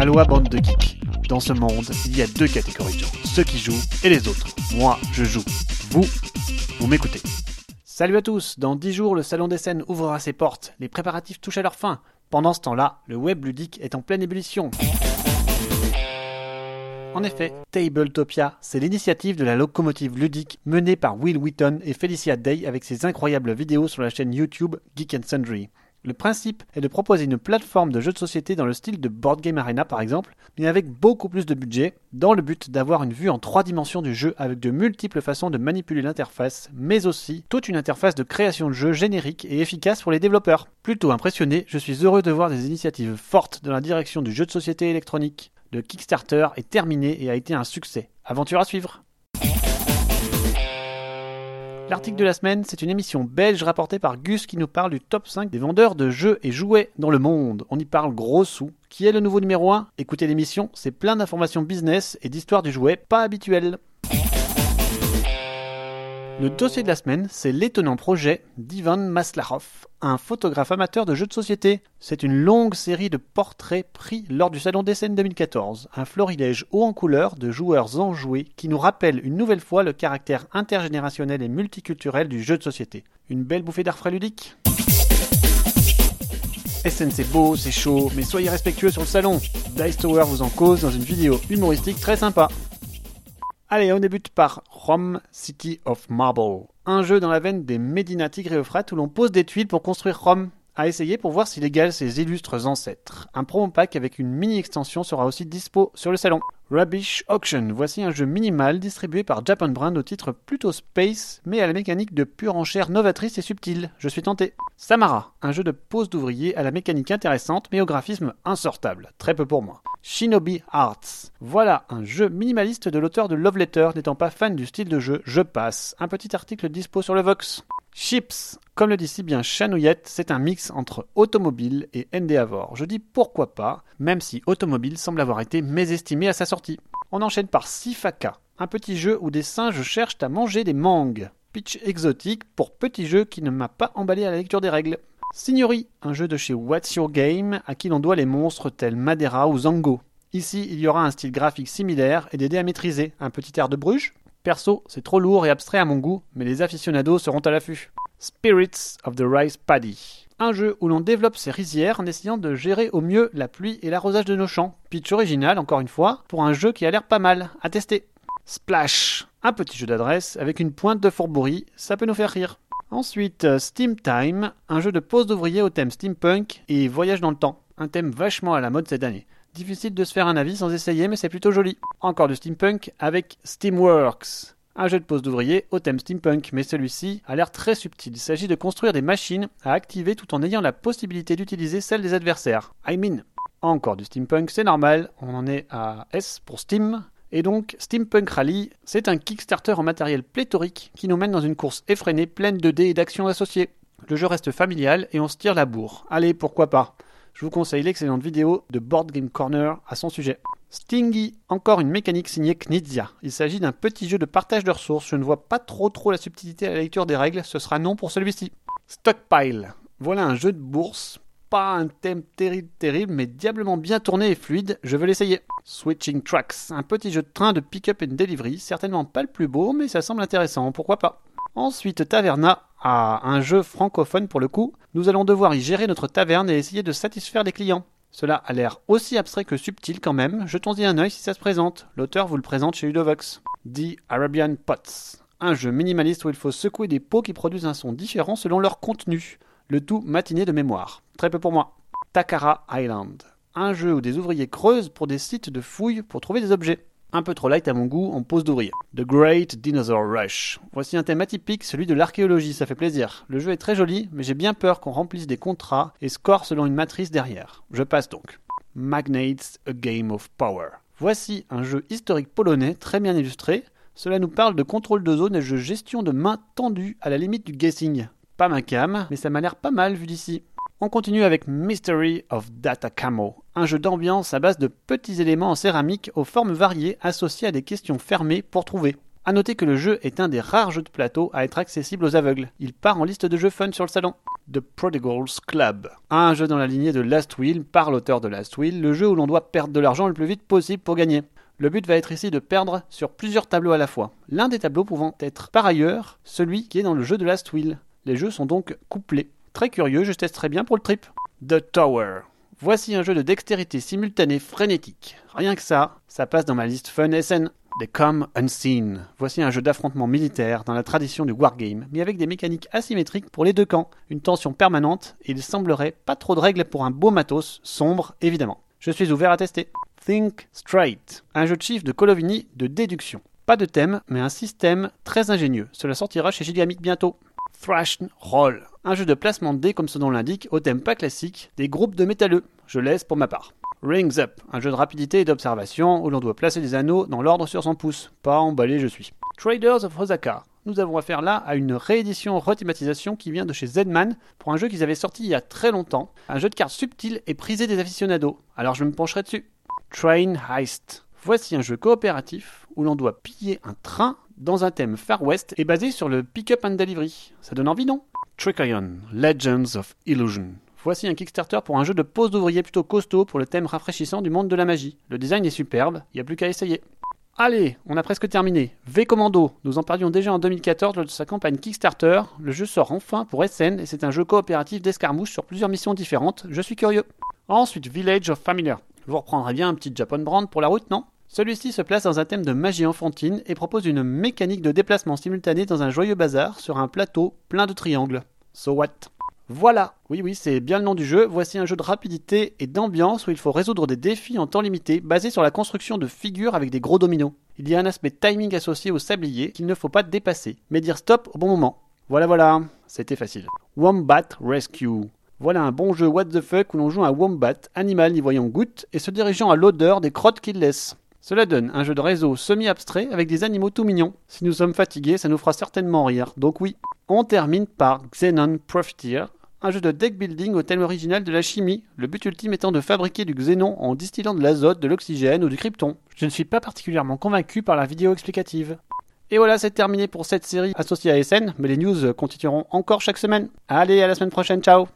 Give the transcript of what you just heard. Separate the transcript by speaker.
Speaker 1: Aloha bande de geeks. Dans ce monde, il y a deux catégories de gens, ceux qui jouent et les autres. Moi, je joue. Vous, vous m'écoutez. Salut à tous, dans 10 jours, le Salon des Scènes ouvrira ses portes. Les préparatifs touchent à leur fin. Pendant ce temps-là, le web ludique est en pleine ébullition. En effet, Tabletopia, c'est l'initiative de la locomotive ludique menée par Will Wheaton et Felicia Day avec ses incroyables vidéos sur la chaîne YouTube Geek Sundry. Le principe est de proposer une plateforme de jeux de société dans le style de Board Game Arena par exemple, mais avec beaucoup plus de budget, dans le but d'avoir une vue en trois dimensions du jeu avec de multiples façons de manipuler l'interface, mais aussi toute une interface de création de jeu générique et efficace pour les développeurs. Plutôt impressionné, je suis heureux de voir des initiatives fortes dans la direction du jeu de société électronique. Le Kickstarter est terminé et a été un succès. Aventure à suivre L'article de la semaine, c'est une émission belge rapportée par Gus qui nous parle du top 5 des vendeurs de jeux et jouets dans le monde. On y parle gros sous. Qui est le nouveau numéro 1 Écoutez l'émission, c'est plein d'informations business et d'histoires du jouet pas habituelles. Le dossier de la semaine, c'est l'étonnant projet d'Ivan Maslachov, un photographe amateur de jeux de société. C'est une longue série de portraits pris lors du Salon des Scènes 2014, un florilège haut en couleur de joueurs enjoués qui nous rappelle une nouvelle fois le caractère intergénérationnel et multiculturel du jeu de société. Une belle bouffée d'air frais ludique SN c'est beau, c'est chaud, mais soyez respectueux sur le salon. Dice Tower vous en cause dans une vidéo humoristique très sympa. Allez, on débute par Rome City of Marble, un jeu dans la veine des Medina Tigre et Euphrate où l'on pose des tuiles pour construire Rome. À essayer pour voir s'il égale ses illustres ancêtres. Un promo pack avec une mini extension sera aussi dispo sur le salon. Rubbish Auction, voici un jeu minimal distribué par Japan Brand au titre plutôt space, mais à la mécanique de pure enchère novatrice et subtile. Je suis tenté. Samara, un jeu de pose d'ouvrier à la mécanique intéressante mais au graphisme insortable. Très peu pour moi. Shinobi Arts. Voilà un jeu minimaliste de l'auteur de Love Letter, n'étant pas fan du style de jeu, je passe. Un petit article dispo sur le Vox. Chips, comme le dit si bien Chanouillette, c'est un mix entre automobile et Endeavor. Je dis pourquoi pas, même si automobile semble avoir été mésestimé à sa sortie. On enchaîne par Sifaka, un petit jeu où des singes cherchent à manger des mangues. Pitch exotique pour petit jeu qui ne m'a pas emballé à la lecture des règles. Signori, un jeu de chez What's Your Game à qui l'on doit les monstres tels Madeira ou Zango. Ici, il y aura un style graphique similaire et des dés à maîtriser, un petit air de Bruges, Perso, c'est trop lourd et abstrait à mon goût, mais les aficionados seront à l'affût. Spirits of the Rice Paddy. Un jeu où l'on développe ses rizières en essayant de gérer au mieux la pluie et l'arrosage de nos champs. Pitch original, encore une fois, pour un jeu qui a l'air pas mal, à tester. Splash. Un petit jeu d'adresse avec une pointe de fourberie, ça peut nous faire rire. Ensuite, euh, Steam Time, un jeu de pose d'ouvrier au thème steampunk et voyage dans le temps. Un thème vachement à la mode cette année. Difficile de se faire un avis sans essayer, mais c'est plutôt joli. Encore de steampunk avec Steamworks. Un jeu de pose d'ouvrier au thème steampunk, mais celui-ci a l'air très subtil. Il s'agit de construire des machines à activer tout en ayant la possibilité d'utiliser celles des adversaires. I mean. Encore du steampunk, c'est normal, on en est à S pour Steam. Et donc, Steampunk Rally, c'est un Kickstarter en matériel pléthorique qui nous mène dans une course effrénée pleine de dés et d'actions associées. Le jeu reste familial et on se tire la bourre. Allez, pourquoi pas? Je vous conseille l'excellente vidéo de Board Game Corner à son sujet. Stingy, encore une mécanique signée Knizia. Il s'agit d'un petit jeu de partage de ressources. Je ne vois pas trop trop la subtilité à la lecture des règles. Ce sera non pour celui-ci. Stockpile. Voilà un jeu de bourse. Pas un thème terrible, terrible, mais diablement bien tourné et fluide. Je veux l'essayer. Switching Tracks. Un petit jeu de train de pick-up and delivery. Certainement pas le plus beau, mais ça semble intéressant. Pourquoi pas Ensuite, Taverna, à un jeu francophone pour le coup. Nous allons devoir y gérer notre taverne et essayer de satisfaire les clients. Cela a l'air aussi abstrait que subtil quand même. Jetons-y un œil si ça se présente. L'auteur vous le présente chez Ludovox. The Arabian Pots. Un jeu minimaliste où il faut secouer des pots qui produisent un son différent selon leur contenu. Le tout matiné de mémoire. Très peu pour moi. Takara Island. Un jeu où des ouvriers creusent pour des sites de fouilles pour trouver des objets un peu trop light à mon goût en pose d'ouvrier. The Great Dinosaur Rush. Voici un thème atypique, celui de l'archéologie, ça fait plaisir. Le jeu est très joli, mais j'ai bien peur qu'on remplisse des contrats et score selon une matrice derrière. Je passe donc. Magnates, A Game of Power. Voici un jeu historique polonais très bien illustré. Cela nous parle de contrôle de zone et de gestion de main tendue à la limite du guessing. Pas ma cam, mais ça m'a l'air pas mal vu d'ici. On continue avec Mystery of Data Camo, un jeu d'ambiance à base de petits éléments en céramique aux formes variées associés à des questions fermées pour trouver. A noter que le jeu est un des rares jeux de plateau à être accessible aux aveugles. Il part en liste de jeux fun sur le salon. The Prodigals Club. Un jeu dans la lignée de Last Wheel par l'auteur de Last Wheel, le jeu où l'on doit perdre de l'argent le plus vite possible pour gagner. Le but va être ici de perdre sur plusieurs tableaux à la fois. L'un des tableaux pouvant être par ailleurs celui qui est dans le jeu de Last Wheel. Les jeux sont donc couplés. Très curieux, je testerai bien pour le trip. The Tower. Voici un jeu de dextérité simultanée frénétique. Rien que ça, ça passe dans ma liste fun SN. The Come Unseen. Voici un jeu d'affrontement militaire dans la tradition du wargame, mais avec des mécaniques asymétriques pour les deux camps, une tension permanente, et il semblerait pas trop de règles pour un beau matos, sombre évidemment. Je suis ouvert à tester. Think Straight, un jeu de chiffres de Colovini de déduction. Pas de thème, mais un système très ingénieux. Cela sortira chez Gigamic bientôt. Thrash Roll, un jeu de placement de dés comme son nom l'indique, au thème pas classique, des groupes de métalleux. Je laisse pour ma part. Rings Up, un jeu de rapidité et d'observation où l'on doit placer des anneaux dans l'ordre sur son pouce. Pas emballé je suis. Traders of Osaka. Nous avons affaire là à une réédition rethématisation qui vient de chez Zedman pour un jeu qu'ils avaient sorti il y a très longtemps. Un jeu de cartes subtil et prisé des aficionados. Alors je me pencherai dessus. Train Heist. Voici un jeu coopératif où l'on doit piller un train dans un thème Far West et basé sur le pick-up and delivery. Ça donne envie, non? Trickion, Legends of Illusion. Voici un Kickstarter pour un jeu de pose d'ouvrier plutôt costaud pour le thème rafraîchissant du monde de la magie. Le design est superbe, il n'y a plus qu'à essayer. Allez, on a presque terminé. V Commando, nous en parlions déjà en 2014 lors de sa campagne Kickstarter. Le jeu sort enfin pour SN et c'est un jeu coopératif d'escarmouche sur plusieurs missions différentes. Je suis curieux. Ensuite, Village of Familiar. Vous reprendrez bien un petit Japan Brand pour la route, non? Celui-ci se place dans un thème de magie enfantine et propose une mécanique de déplacement simultané dans un joyeux bazar sur un plateau plein de triangles. So what? Voilà, oui oui, c'est bien le nom du jeu. Voici un jeu de rapidité et d'ambiance où il faut résoudre des défis en temps limité basés sur la construction de figures avec des gros dominos. Il y a un aspect timing associé au sablier qu'il ne faut pas dépasser, mais dire stop au bon moment. Voilà voilà, c'était facile. Wombat Rescue. Voilà un bon jeu what the fuck où l'on joue un wombat, animal n'y voyant goutte et se dirigeant à l'odeur des crottes qu'il laisse. Cela donne un jeu de réseau semi-abstrait avec des animaux tout mignons. Si nous sommes fatigués, ça nous fera certainement rire, donc oui. On termine par Xenon Profiteer, un jeu de deck building au thème original de la chimie, le but ultime étant de fabriquer du xénon en distillant de l'azote, de l'oxygène ou du krypton. Je ne suis pas particulièrement convaincu par la vidéo explicative. Et voilà, c'est terminé pour cette série associée à SN, mais les news continueront encore chaque semaine. Allez, à la semaine prochaine, ciao